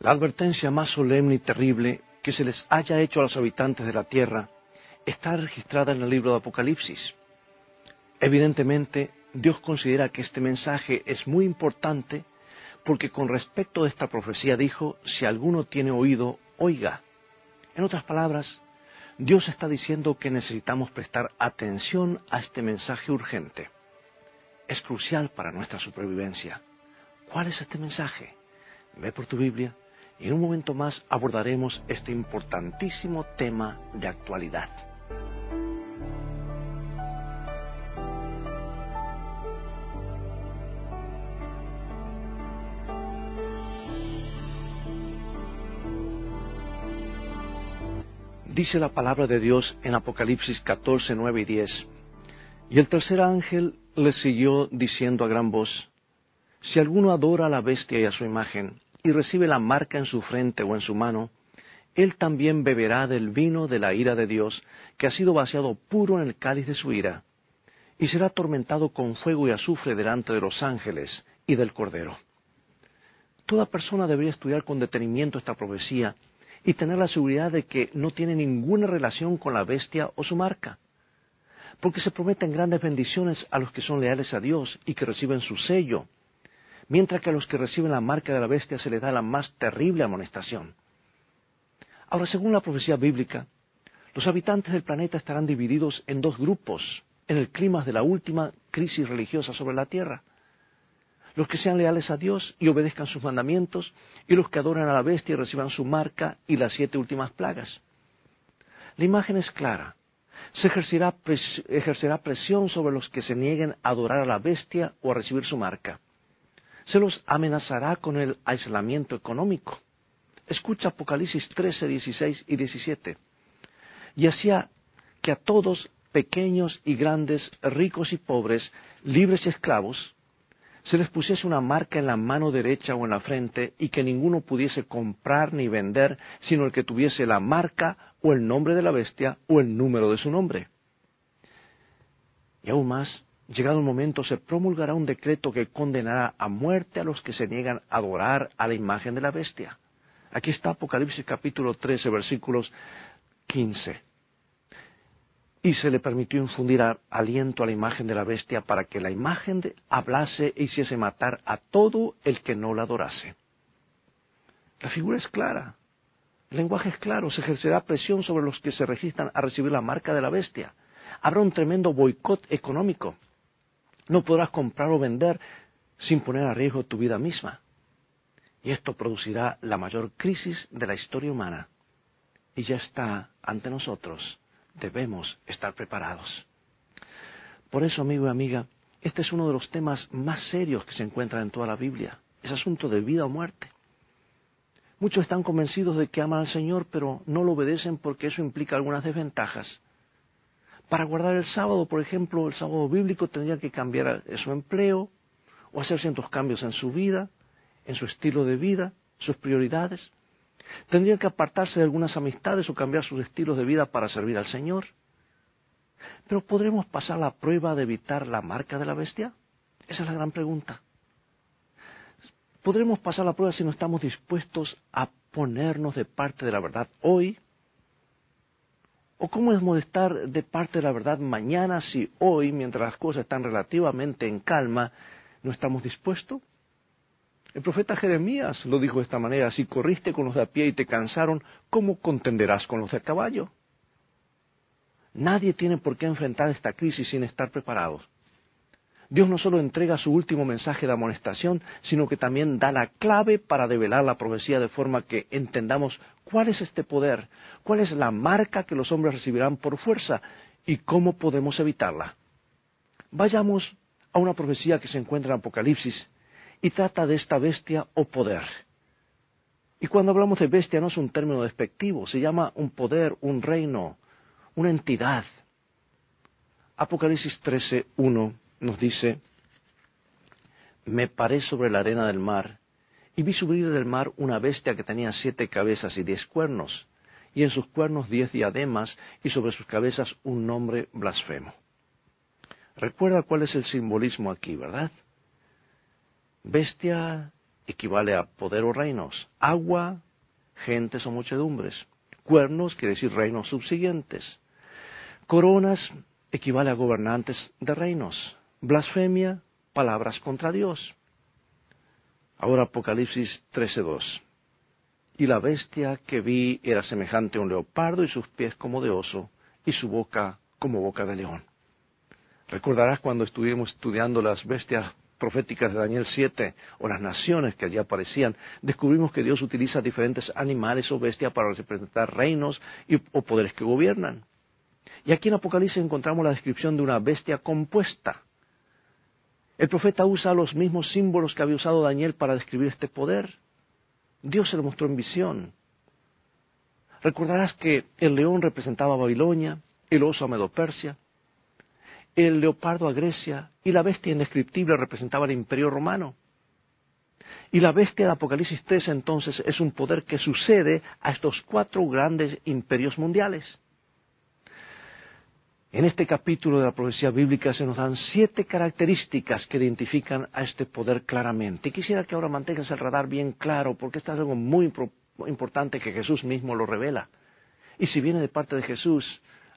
La advertencia más solemne y terrible que se les haya hecho a los habitantes de la tierra está registrada en el libro de Apocalipsis. Evidentemente, Dios considera que este mensaje es muy importante porque con respecto a esta profecía dijo, si alguno tiene oído, oiga. En otras palabras, Dios está diciendo que necesitamos prestar atención a este mensaje urgente. Es crucial para nuestra supervivencia. ¿Cuál es este mensaje? Ve por tu Biblia en un momento más abordaremos este importantísimo tema de actualidad. Dice la palabra de Dios en Apocalipsis 14, 9 y 10. Y el tercer ángel le siguió diciendo a gran voz, Si alguno adora a la bestia y a su imagen, y recibe la marca en su frente o en su mano, él también beberá del vino de la ira de Dios, que ha sido vaciado puro en el cáliz de su ira, y será atormentado con fuego y azufre delante de los ángeles y del Cordero. Toda persona debería estudiar con detenimiento esta profecía y tener la seguridad de que no tiene ninguna relación con la bestia o su marca, porque se prometen grandes bendiciones a los que son leales a Dios y que reciben su sello, mientras que a los que reciben la marca de la bestia se les da la más terrible amonestación. Ahora, según la profecía bíblica, los habitantes del planeta estarán divididos en dos grupos en el clima de la última crisis religiosa sobre la Tierra. Los que sean leales a Dios y obedezcan sus mandamientos, y los que adoran a la bestia y reciban su marca y las siete últimas plagas. La imagen es clara. Se ejercerá, ejercerá presión sobre los que se nieguen a adorar a la bestia o a recibir su marca se los amenazará con el aislamiento económico. Escucha Apocalipsis 13, 16 y 17. Y hacía que a todos, pequeños y grandes, ricos y pobres, libres y esclavos, se les pusiese una marca en la mano derecha o en la frente y que ninguno pudiese comprar ni vender, sino el que tuviese la marca o el nombre de la bestia o el número de su nombre. Y aún más, llegado el momento, se promulgará un decreto que condenará a muerte a los que se niegan a adorar a la imagen de la bestia. Aquí está Apocalipsis capítulo 13, versículos 15. Y se le permitió infundir aliento a la imagen de la bestia para que la imagen hablase e hiciese matar a todo el que no la adorase. La figura es clara, el lenguaje es claro, se ejercerá presión sobre los que se registran a recibir la marca de la bestia. Habrá un tremendo boicot económico. No podrás comprar o vender sin poner a riesgo tu vida misma. Y esto producirá la mayor crisis de la historia humana. Y ya está ante nosotros. Debemos estar preparados. Por eso, amigo y amiga, este es uno de los temas más serios que se encuentran en toda la Biblia. Es asunto de vida o muerte. Muchos están convencidos de que aman al Señor, pero no lo obedecen porque eso implica algunas desventajas. Para guardar el sábado, por ejemplo, el sábado bíblico tendría que cambiar su empleo o hacer ciertos cambios en su vida, en su estilo de vida, sus prioridades. Tendría que apartarse de algunas amistades o cambiar sus estilos de vida para servir al Señor. Pero ¿podremos pasar la prueba de evitar la marca de la bestia? Esa es la gran pregunta. ¿Podremos pasar la prueba si no estamos dispuestos a ponernos de parte de la verdad hoy ¿O cómo es estar de parte de la verdad mañana si hoy, mientras las cosas están relativamente en calma, no estamos dispuestos? El profeta Jeremías lo dijo de esta manera, si corriste con los de a pie y te cansaron, ¿cómo contenderás con los de a caballo? Nadie tiene por qué enfrentar esta crisis sin estar preparados. Dios no solo entrega su último mensaje de amonestación, sino que también da la clave para develar la profecía de forma que entendamos cuál es este poder, cuál es la marca que los hombres recibirán por fuerza y cómo podemos evitarla. Vayamos a una profecía que se encuentra en Apocalipsis y trata de esta bestia o poder. Y cuando hablamos de bestia no es un término despectivo, se llama un poder, un reino, una entidad. Apocalipsis 13, 1 nos dice, me paré sobre la arena del mar y vi subir del mar una bestia que tenía siete cabezas y diez cuernos, y en sus cuernos diez diademas y sobre sus cabezas un nombre blasfemo. Recuerda cuál es el simbolismo aquí, ¿verdad? Bestia equivale a poder o reinos. Agua, gentes o muchedumbres. Cuernos quiere decir reinos subsiguientes. Coronas equivale a gobernantes de reinos. Blasfemia, palabras contra Dios. Ahora Apocalipsis 13.2. Y la bestia que vi era semejante a un leopardo y sus pies como de oso y su boca como boca de león. Recordarás cuando estuvimos estudiando las bestias proféticas de Daniel 7 o las naciones que allí aparecían, descubrimos que Dios utiliza diferentes animales o bestias para representar reinos y, o poderes que gobiernan. Y aquí en Apocalipsis encontramos la descripción de una bestia compuesta. El profeta usa los mismos símbolos que había usado Daniel para describir este poder. Dios se lo mostró en visión. Recordarás que el león representaba a Babilonia, el oso a Medo-Persia, el leopardo a Grecia y la bestia indescriptible representaba el imperio romano. Y la bestia de Apocalipsis 3 entonces es un poder que sucede a estos cuatro grandes imperios mundiales. En este capítulo de la profecía bíblica se nos dan siete características que identifican a este poder claramente. Y quisiera que ahora mantengas el radar bien claro, porque esto es algo muy importante que Jesús mismo lo revela. Y si viene de parte de Jesús,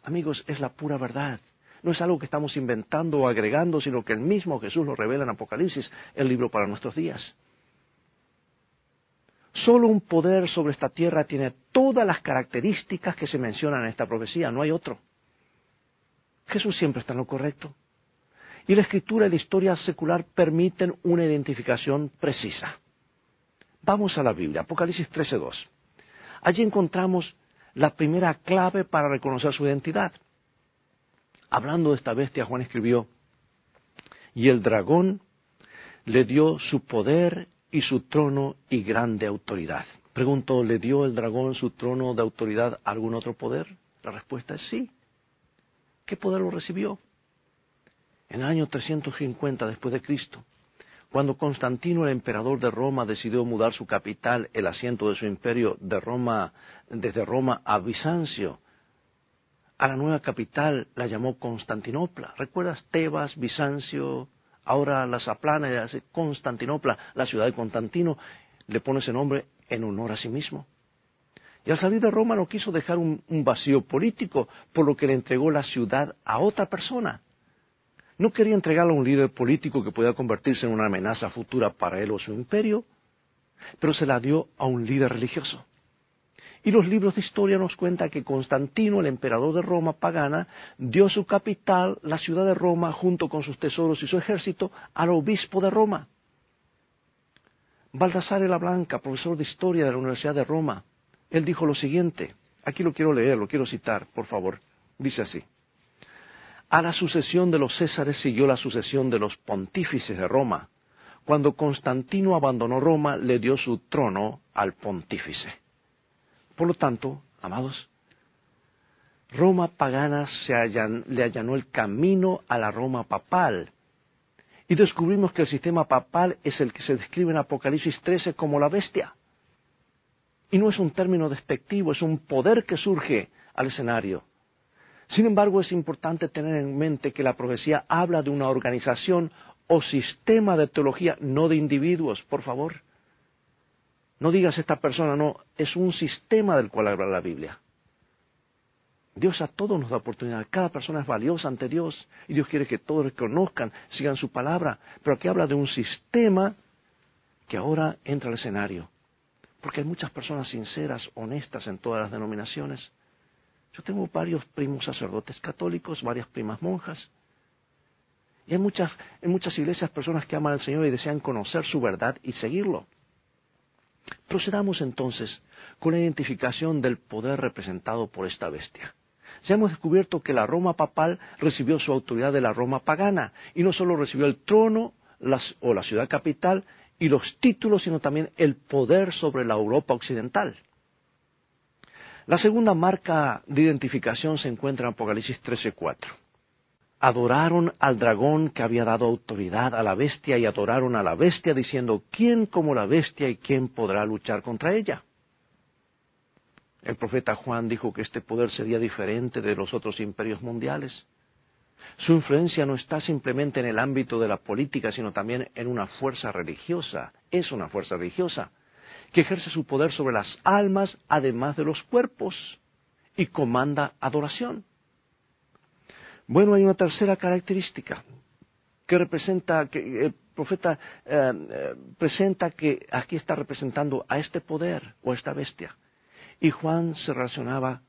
amigos, es la pura verdad. No es algo que estamos inventando o agregando, sino que el mismo Jesús lo revela en Apocalipsis, el libro para nuestros días. Solo un poder sobre esta tierra tiene todas las características que se mencionan en esta profecía, no hay otro. Jesús siempre está en lo correcto. Y la escritura y la historia secular permiten una identificación precisa. Vamos a la Biblia, Apocalipsis 13.2. Allí encontramos la primera clave para reconocer su identidad. Hablando de esta bestia, Juan escribió, y el dragón le dio su poder y su trono y grande autoridad. Pregunto, ¿le dio el dragón su trono de autoridad a algún otro poder? La respuesta es sí. ¿Qué poder lo recibió? En el año 350 después de Cristo, cuando Constantino, el emperador de Roma, decidió mudar su capital, el asiento de su imperio, de Roma, desde Roma a Bizancio, a la nueva capital la llamó Constantinopla. ¿Recuerdas Tebas, Bizancio, ahora la Zaplana, Constantinopla, la ciudad de Constantino, le pone ese nombre en honor a sí mismo? Y al salir de Roma no quiso dejar un, vacío político, por lo que le entregó la ciudad a otra persona. No quería entregarla a un líder político que pudiera convertirse en una amenaza futura para él o su imperio, pero se la dio a un líder religioso. Y los libros de historia nos cuentan que Constantino, el emperador de Roma pagana, dio su capital, la ciudad de Roma, junto con sus tesoros y su ejército, al obispo de Roma. Baldassare la Blanca, profesor de historia de la Universidad de Roma, él dijo lo siguiente, aquí lo quiero leer, lo quiero citar, por favor. Dice así. A la sucesión de los Césares siguió la sucesión de los pontífices de Roma. Cuando Constantino abandonó Roma, le dio su trono al pontífice. Por lo tanto, amados, Roma pagana se le allanó el camino a la Roma papal. Y descubrimos que el sistema papal es el que se describe en Apocalipsis 13 como la bestia. Y no es un término despectivo, es un poder que surge al escenario. Sin embargo, es importante tener en mente que la profecía habla de una organización o sistema de teología, no de individuos, por favor. No digas esta persona, no, es un sistema del cual habla la Biblia. Dios a todos nos da oportunidad, cada persona es valiosa ante Dios y Dios quiere que todos reconozcan, sigan su palabra, pero aquí habla de un sistema que ahora entra al escenario. Porque hay muchas personas sinceras, honestas en todas las denominaciones. Yo tengo varios primos sacerdotes católicos, varias primas monjas. Y hay muchas, en muchas iglesias personas que aman al Señor y desean conocer su verdad y seguirlo. Procedamos entonces con la identificación del poder representado por esta bestia. Ya hemos descubierto que la Roma papal recibió su autoridad de la Roma pagana y no solo recibió el trono o la ciudad capital y los títulos, sino también el poder sobre la Europa occidental. La segunda marca de identificación se encuentra en Apocalipsis 13:4. Adoraron al dragón que había dado autoridad a la bestia y adoraron a la bestia diciendo, ¿quién como la bestia y quién podrá luchar contra ella? El profeta Juan dijo que este poder sería diferente de los otros imperios mundiales. Su influencia no está simplemente en el ámbito de la política, sino también en una fuerza religiosa. Es una fuerza religiosa que ejerce su poder sobre las almas, además de los cuerpos, y comanda adoración. Bueno, hay una tercera característica que representa, que el profeta eh, eh, presenta que aquí está representando a este poder o a esta bestia. Y Juan se relacionaba,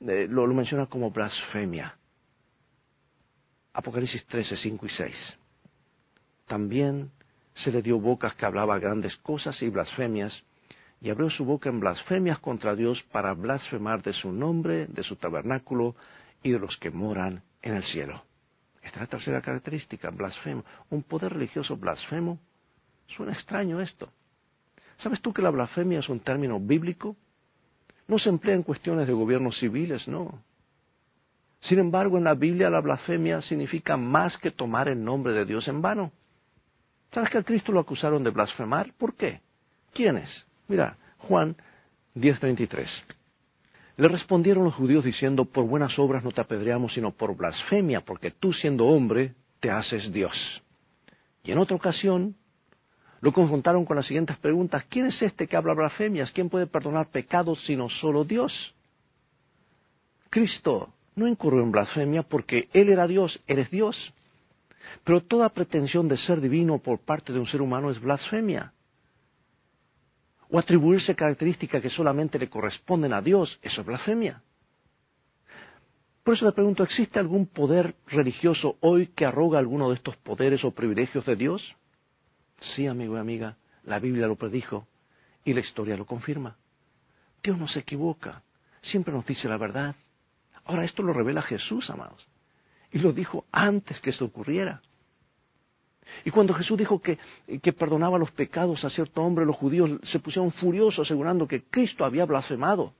eh, lo menciona como blasfemia. Apocalipsis 13, 5 y 6. También se le dio bocas que hablaba grandes cosas y blasfemias, y abrió su boca en blasfemias contra Dios para blasfemar de su nombre, de su tabernáculo y de los que moran en el cielo. Esta es la tercera característica, blasfemo. Un poder religioso blasfemo. Suena extraño esto. ¿Sabes tú que la blasfemia es un término bíblico? No se emplea en cuestiones de gobiernos civiles, no. Sin embargo, en la Biblia la blasfemia significa más que tomar el nombre de Dios en vano. ¿Sabes que a Cristo lo acusaron de blasfemar? ¿Por qué? ¿Quiénes? Mira, Juan 10:33. Le respondieron los judíos diciendo, por buenas obras no te apedreamos, sino por blasfemia, porque tú siendo hombre te haces Dios. Y en otra ocasión lo confrontaron con las siguientes preguntas, ¿quién es este que habla blasfemias? ¿Quién puede perdonar pecados sino solo Dios? Cristo no incurrió en blasfemia porque Él era Dios, eres Dios. Pero toda pretensión de ser divino por parte de un ser humano es blasfemia o atribuirse características que solamente le corresponden a Dios, eso es blasfemia. Por eso le pregunto, ¿existe algún poder religioso hoy que arroga alguno de estos poderes o privilegios de Dios? Sí, amigo y amiga, la Biblia lo predijo y la historia lo confirma. Dios no se equivoca, siempre nos dice la verdad. Ahora esto lo revela Jesús, amados, y lo dijo antes que esto ocurriera. Y cuando Jesús dijo que, perdonaba los pecados a cierto hombre, los judíos se pusieron furiosos asegurando que Cristo había blasfemado.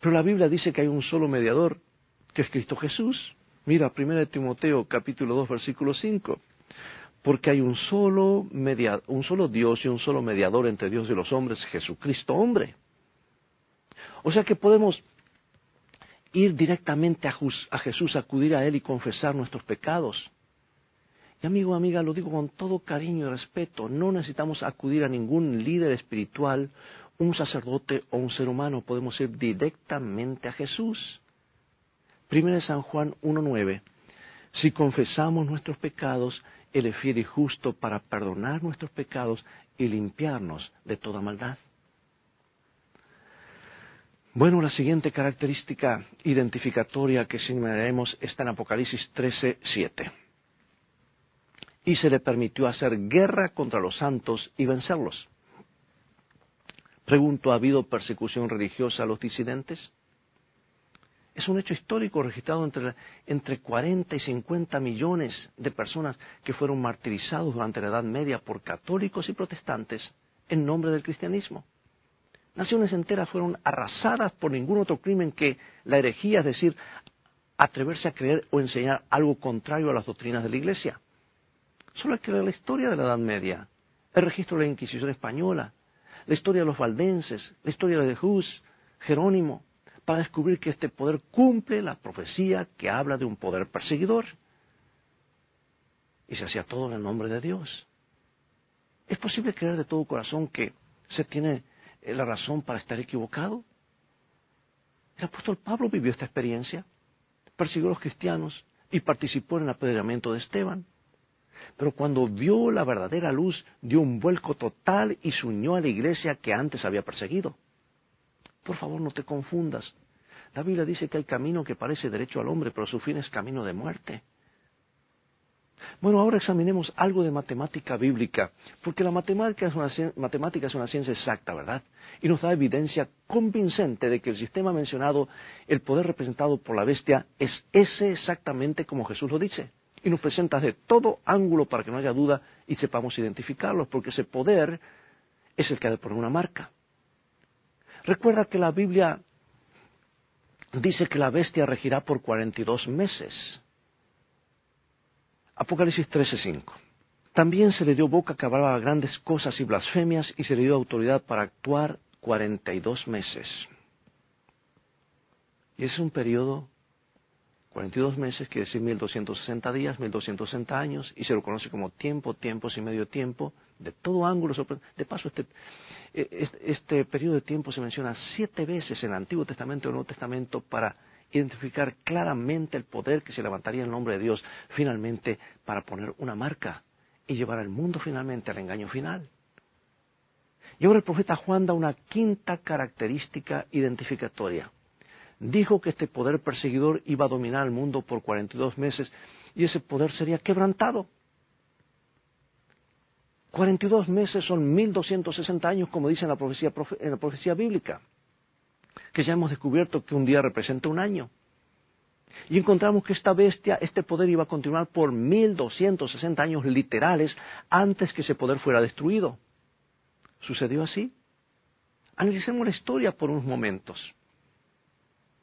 Pero la Biblia dice que hay un solo mediador, que es Cristo Jesús. Mira, 1 Timoteo capítulo 2 versículo 5. Porque hay un solo, un solo Dios y un solo mediador entre Dios y los hombres, Jesucristo hombre. O sea que podemos ir directamente a Jesús, acudir a Él y confesar nuestros pecados. Y amigo, amiga, lo digo con todo cariño y respeto, no necesitamos acudir a ningún líder espiritual, un sacerdote o un ser humano, podemos ir directamente a Jesús. Primero San Juan 1.9. Si confesamos nuestros pecados, Él es fiel y justo para perdonar nuestros pecados y limpiarnos de toda maldad. Bueno, la siguiente característica identificatoria que señalaremos está en Apocalipsis 13.7 y se le permitió hacer guerra contra los santos y vencerlos. Pregunto, ¿ha habido persecución religiosa a los disidentes? Es un hecho histórico registrado entre, entre 40 y 50 millones de personas que fueron martirizados durante la Edad Media por católicos y protestantes en nombre del cristianismo. Naciones enteras fueron arrasadas por ningún otro crimen que la herejía, es decir, atreverse a creer o enseñar algo contrario a las doctrinas de la Iglesia. Solo hay que leer la historia de la Edad Media, el registro de la Inquisición española, la historia de los valdenses, la historia de Hus, Jerónimo, para descubrir que este poder cumple la profecía que habla de un poder perseguidor. Y se hacía todo en el nombre de Dios. ¿Es posible creer de todo corazón que se tiene la razón para estar equivocado? El apóstol Pablo vivió esta experiencia, persiguió a los cristianos y participó en el apedreamiento de Esteban pero cuando vio la verdadera luz dio un vuelco total y se unió a la iglesia que antes había perseguido. Por favor, no te confundas. La Biblia dice que hay camino que parece derecho al hombre, pero su fin es camino de muerte. Bueno, ahora examinemos algo de matemática bíblica, porque la matemática es, una, matemática es una ciencia exacta, ¿verdad? Y nos da evidencia convincente de que el sistema mencionado, el poder representado por la bestia, es ese exactamente como Jesús lo dice y nos presentas de todo ángulo para que no haya duda y sepamos identificarlos, porque ese poder es el que ha de poner una marca. Recuerda que la Biblia dice que la bestia regirá por 42 meses. Apocalipsis 13:5. También se le dio boca que hablaba grandes cosas y blasfemias y se le dio autoridad para actuar 42 meses. Y es un periodo 42 meses quiere decir 1260 días, 1260 años, y se lo conoce como tiempo, tiempos y medio tiempo, de todo ángulo. De paso, este, e, este, periodo de tiempo se menciona siete veces en el Antiguo Testamento y el Nuevo Testamento para identificar claramente el poder que se levantaría en nombre de Dios finalmente para poner una marca y llevar al mundo finalmente al engaño final. Y ahora el profeta Juan da una quinta característica identificatoria dijo que este poder perseguidor iba a dominar el mundo por 42 meses y ese poder sería quebrantado. 42 meses son 1260 años, como dice en la profecía, en la profecía bíblica, que ya hemos descubierto que un día representa un año. Y encontramos que esta bestia, este poder iba a continuar por 1260 años literales antes que ese poder fuera destruido. ¿Sucedió así? Analicemos la historia por unos momentos.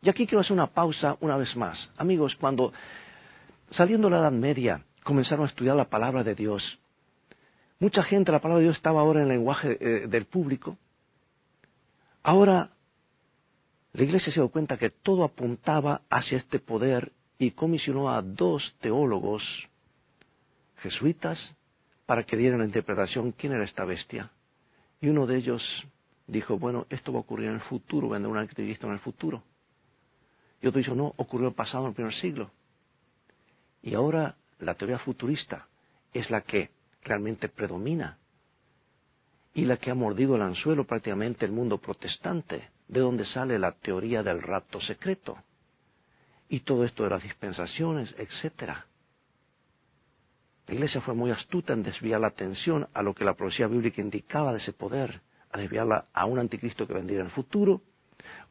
Y aquí quiero hacer una pausa una vez más. Amigos, cuando saliendo de la Edad Media comenzaron a estudiar la palabra de Dios, mucha gente, la palabra de Dios estaba ahora en el lenguaje eh, del público. Ahora la iglesia se dio cuenta que todo apuntaba hacia este poder y comisionó a dos teólogos jesuitas para que dieran la interpretación quién era esta bestia. Y uno de ellos dijo, bueno, esto va a ocurrir en el futuro, vendrá un anticristo en el futuro. Y otro dice, no, ocurrió el pasado en el primer siglo. Y ahora la teoría futurista es la que realmente predomina y la que ha mordido el anzuelo prácticamente el mundo protestante, de donde sale la teoría del rapto secreto y todo esto de las dispensaciones, etcétera. La iglesia fue muy astuta en desviar la atención a lo que la profecía bíblica indicaba de ese poder, a desviarla a un anticristo que vendría en el futuro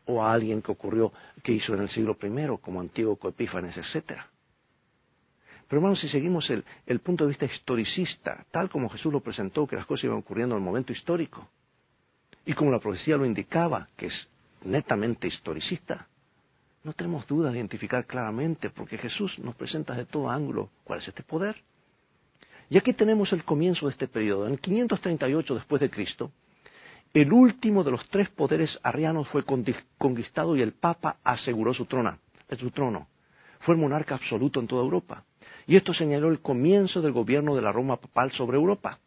o a alguien que ocurrió, que hizo en el siglo I, como Antíoco Epífanes, etc. Pero hermanos, si seguimos el, punto de vista historicista, tal como Jesús lo presentó, que las cosas iban ocurriendo en el momento histórico, y como la profecía lo indicaba, que es netamente historicista, no tenemos duda de identificar claramente, porque Jesús nos presenta de todo ángulo cuál es este poder. Y aquí tenemos el comienzo de este periodo. En el 538 después de Cristo, el último de los tres poderes arrianos fue conquistado y el Papa aseguró su trono. Su trono. Fue el monarca absoluto en toda Europa. Y esto señaló el comienzo del gobierno de la Roma papal sobre Europa.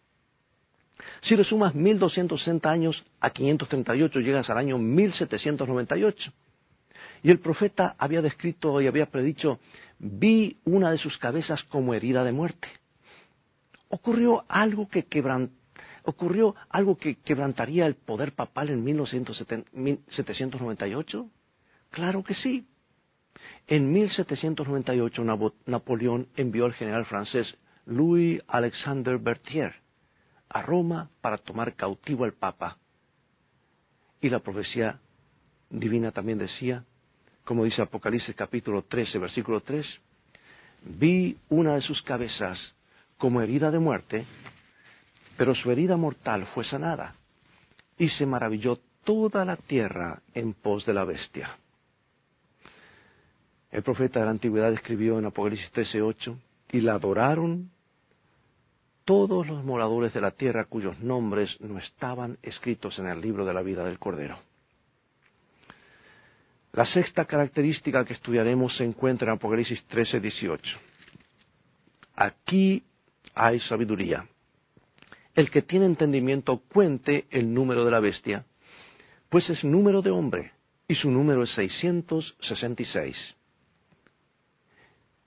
Si le sumas 1260 años a 538, llegas al año 1798. Y el profeta había descrito y había predicho, vi una de sus cabezas como herida de muerte. Ocurrió algo que ¿Ocurrió algo que quebrantaría el poder papal en 1798? Claro que sí. En 1798 Napoleón envió al general francés Louis Alexander Berthier a Roma para tomar cautivo al Papa. Y la profecía divina también decía, como dice Apocalipsis capítulo 13, versículo 3, vi una de sus cabezas como herida de muerte pero su herida mortal fue sanada, y se maravilló toda la tierra en pos de la bestia. El profeta de la antigüedad escribió en Apocalipsis 13:8, y la adoraron todos los moradores de la tierra cuyos nombres no estaban escritos en el libro de la vida del Cordero. La sexta característica que estudiaremos se encuentra en Apocalipsis 13:18. Aquí hay sabiduría el que tiene entendimiento cuente el número de la bestia, pues es número de hombre, y su número es 666.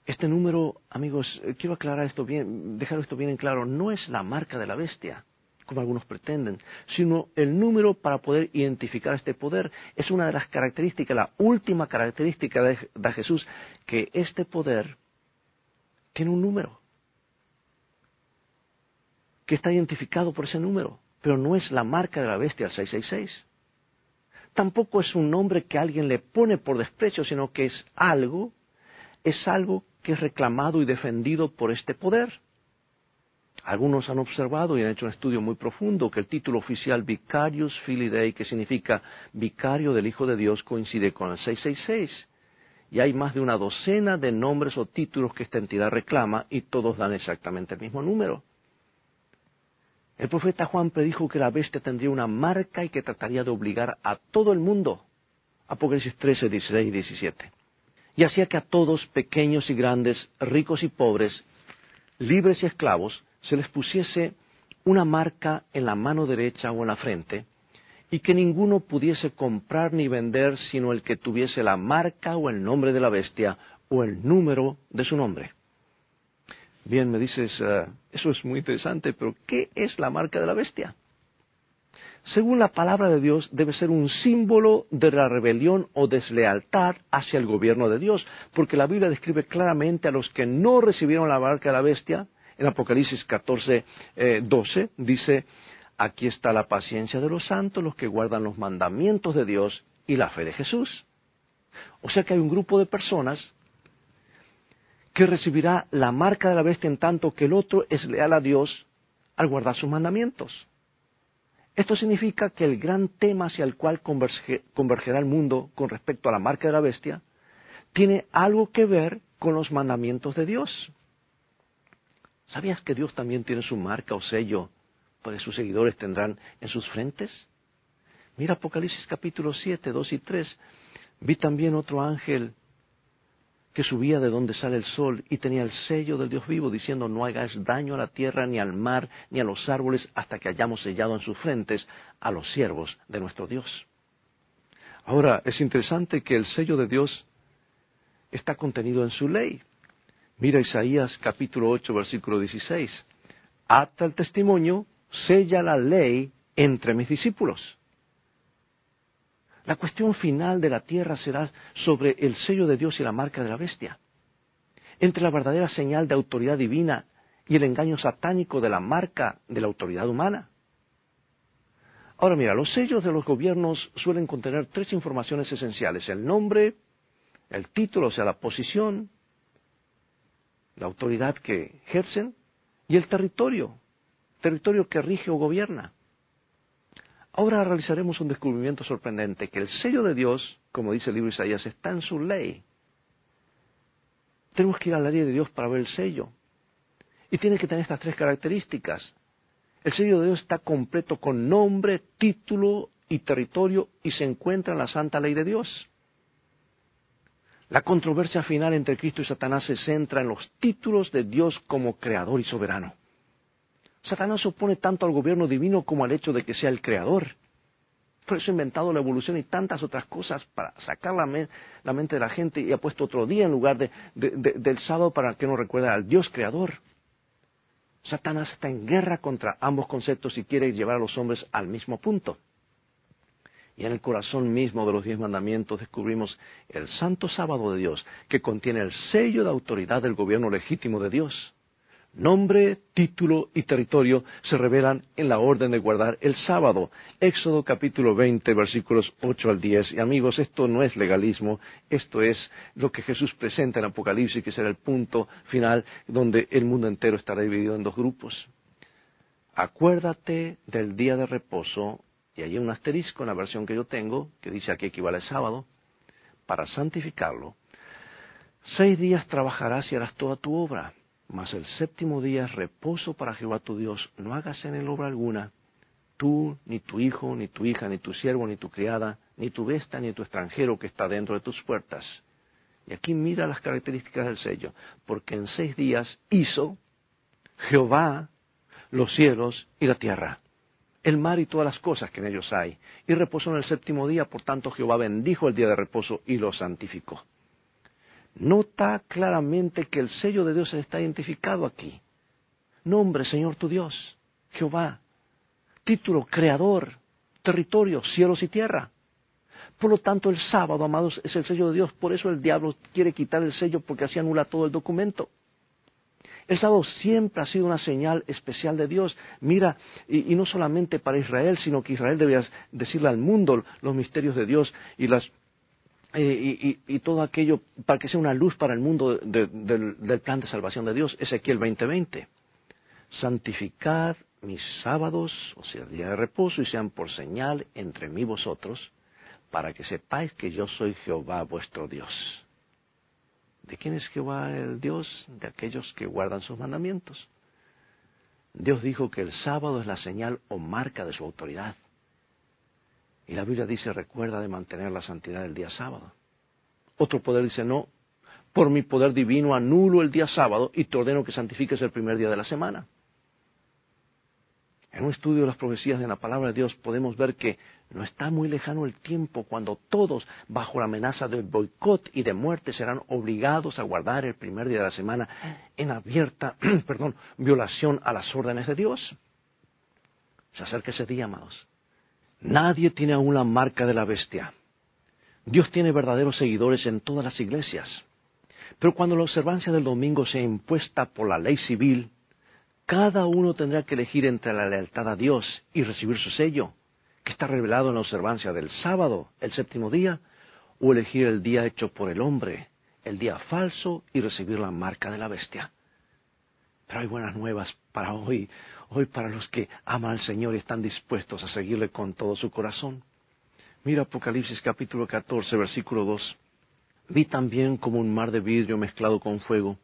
Este número, amigos, eh, quiero aclarar esto bien, dejar esto bien en claro, no es la marca de la bestia, como algunos pretenden, sino el número para poder identificar este poder es una de las características, la última característica de, Jesús, que este poder tiene un número que está identificado por ese número, pero no es la marca de la bestia 666. Tampoco es un nombre que alguien le pone por desprecio, sino que es algo, es algo que es reclamado y defendido por este poder. Algunos han observado y han hecho un estudio muy profundo que el título oficial Vicarius Filii Dei, que significa vicario del Hijo de Dios, coincide con el 666. Y hay más de una docena de nombres o títulos que esta entidad reclama y todos dan exactamente el mismo número. El profeta Juan predijo que la bestia tendría una marca y que trataría de obligar a todo el mundo. Apocalipsis 13, 16 y 17. Y hacía que a todos, pequeños y grandes, ricos y pobres, libres y esclavos, se les pusiese una marca en la mano derecha o en la frente, y que ninguno pudiese comprar ni vender sino el que tuviese la marca o el nombre de la bestia o el número de su nombre. Bien, me dices, eh, eso es muy interesante, pero ¿qué es la marca de la bestia? Según la palabra de Dios, debe ser un símbolo de la rebelión o deslealtad hacia el gobierno de Dios, porque la Biblia describe claramente a los que no recibieron la marca de la bestia. En Apocalipsis 14, 12 eh, dice, aquí está la paciencia de los santos, los que guardan los mandamientos de Dios y la fe de Jesús. O sea que hay un grupo de personas que recibirá la marca de la bestia en tanto que el otro es leal a Dios al guardar sus mandamientos. Esto significa que el gran tema hacia el cual convergerá el mundo con respecto a la marca de la bestia tiene algo que ver con los mandamientos de Dios. ¿Sabías que Dios también tiene su marca o sello que sus seguidores tendrán en sus frentes? Mira Apocalipsis capítulo 7, 2 y 3. Vi también otro ángel que subía de donde sale el sol y tenía el sello del Dios vivo, diciendo, no hagáis daño a la tierra, ni al mar, ni a los árboles, hasta que hayamos sellado en sus frentes a los siervos de nuestro Dios. Ahora, es interesante que el sello de Dios está contenido en su ley. Mira Isaías capítulo 8, versículo 16. Ata el testimonio, sella la ley entre mis discípulos. La cuestión final de la tierra será sobre el sello de Dios y la marca de la bestia. Entre la verdadera señal de autoridad divina y el engaño satánico de la marca de la autoridad humana. Ahora mira, los sellos de los gobiernos suelen contener tres informaciones esenciales. El nombre, el título, o sea, la posición, la autoridad que ejercen y el territorio, territorio que rige o gobierna. Ahora realizaremos un descubrimiento sorprendente, que el sello de Dios, como dice el libro de Isaías, está en su ley. Tenemos que ir a la ley de Dios para ver el sello. Y tiene que tener estas tres características. El sello de Dios está completo con nombre, título y territorio y se encuentra en la santa ley de Dios. La controversia final entre Cristo y Satanás se centra en los títulos de Dios como creador y soberano. Satanás se opone tanto al gobierno divino como al hecho de que sea el creador. Por eso ha inventado la evolución y tantas otras cosas para sacar la, mente de la gente y ha puesto otro día en lugar del sábado para que nos recuerde al Dios creador. Satanás está en guerra contra ambos conceptos y quiere llevar a los hombres al mismo punto. Y en el corazón mismo de los diez mandamientos descubrimos el santo sábado de Dios, que contiene el sello de autoridad del gobierno legítimo de Dios. Nombre, título y territorio se revelan en la orden de guardar el sábado. Éxodo capítulo 20, versículos 8 al 10. Y amigos, esto no es legalismo, esto es lo que Jesús presenta en Apocalipsis, que será el punto final donde el mundo entero estará dividido en dos grupos. Acuérdate del día de reposo, y hay un asterisco en la versión que yo tengo, que dice aquí equivale a sábado, para santificarlo. Seis días trabajarás y harás toda tu obra mas el séptimo día reposo para Jehová tu Dios. No hagas en él obra alguna, tú, ni tu hijo, ni tu hija, ni tu siervo, ni tu criada, ni tu besta, ni tu extranjero que está dentro de tus puertas. Y aquí mira las características del sello, porque en seis días hizo Jehová los cielos y la tierra, el mar y todas las cosas que en ellos hay, y reposó en el séptimo día, por tanto Jehová bendijo el día de reposo y lo santificó. Nota claramente que el sello de Dios está identificado aquí. Nombre, Señor tu Dios, Jehová. Título, Creador, territorio, cielos y tierra. Por lo tanto, el sábado, amados, es el sello de Dios. Por eso el diablo quiere quitar el sello porque así anula todo el documento. El sábado siempre ha sido una señal especial de Dios. Mira, y, no solamente para Israel, sino que Israel debía decirle al mundo los misterios de Dios y las y, y, todo aquello para que sea una luz para el mundo del, plan de salvación de Dios. Ezequiel 20:20. Santificad mis sábados, o sea, el día de reposo, y sean por señal entre mí vosotros, para que sepáis que yo soy Jehová vuestro Dios. ¿De quién es Jehová el Dios? De aquellos que guardan sus mandamientos. Dios dijo que el sábado es la señal o marca de su autoridad. Y la Biblia dice, recuerda de mantener la santidad del día sábado. Otro poder dice, no, por mi poder divino anulo el día sábado y te ordeno que santifiques el primer día de la semana. En un estudio de las profecías de la palabra de Dios podemos ver que no está muy lejano el tiempo cuando todos, bajo la amenaza de boicot y de muerte, serán obligados a guardar el primer día de la semana en abierta, perdón, violación a las órdenes de Dios. Se acerca ese día, amados. Nadie tiene aún la marca de la bestia. Dios tiene verdaderos seguidores en todas las iglesias. Pero cuando la observancia del domingo sea impuesta por la ley civil, cada uno tendrá que elegir entre la lealtad a Dios y recibir su sello, que está revelado en la observancia del sábado, el séptimo día, o elegir el día hecho por el hombre, el día falso, y recibir la marca de la bestia. Pero hay buenas nuevas para hoy, hoy para los que aman al Señor y están dispuestos a seguirle con todo su corazón. Mira Apocalipsis capítulo 14, versículo 2. Vi también como un mar de vidrio mezclado con fuego,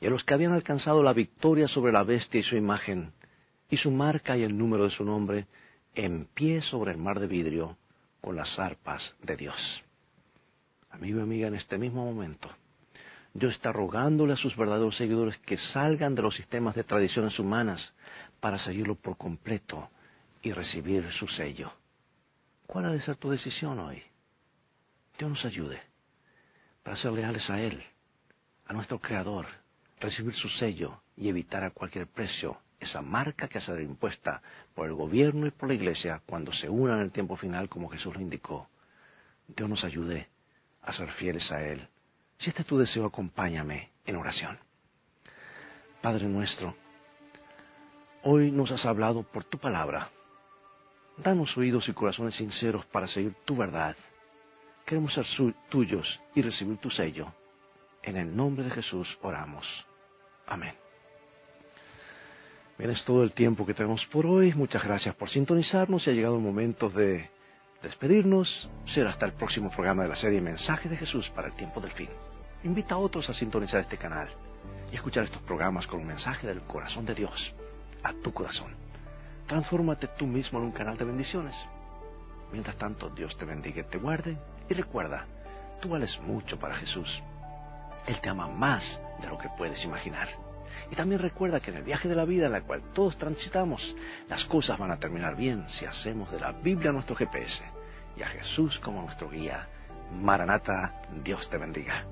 y a los que habían alcanzado la victoria sobre la bestia y su imagen, y su marca y el número de su nombre, en pie sobre el mar de vidrio, con las arpas de Dios. Amigo y amiga, en este mismo momento, Dios está rogándole a sus verdaderos seguidores que salgan de los sistemas de tradiciones humanas para seguirlo por completo y recibir su sello. ¿Cuál ha de ser tu decisión hoy? Dios nos ayude para ser leales a Él, a nuestro Creador, recibir su sello y evitar a cualquier precio esa marca que ha sido impuesta por el gobierno y por la iglesia cuando se unan en el tiempo final como Jesús lo indicó. Dios nos ayude a ser fieles a Él. Si este es tu deseo, acompáñame en oración. Padre nuestro, hoy nos has hablado por tu palabra. Danos oídos y corazones sinceros para seguir tu verdad. Queremos ser tuyos y recibir tu sello. En el nombre de Jesús oramos. Amén. Bien, es todo el tiempo que tenemos por hoy. Muchas gracias por sintonizarnos y ha llegado el momento de despedirnos. Será hasta el próximo programa de la serie Mensaje de Jesús para el tiempo del fin. Invita a otros a sintonizar este canal y escuchar estos programas con un mensaje del corazón de Dios a tu corazón. Transfórmate tú mismo en un canal de bendiciones. Mientras tanto, Dios te bendiga y te guarde. Y recuerda, tú vales mucho para Jesús. Él te ama más de lo que puedes imaginar. Y también recuerda que en el viaje de la vida en la cual todos transitamos, las cosas van a terminar bien si hacemos de la Biblia nuestro GPS y a Jesús como nuestro guía. Maranata, Dios te bendiga.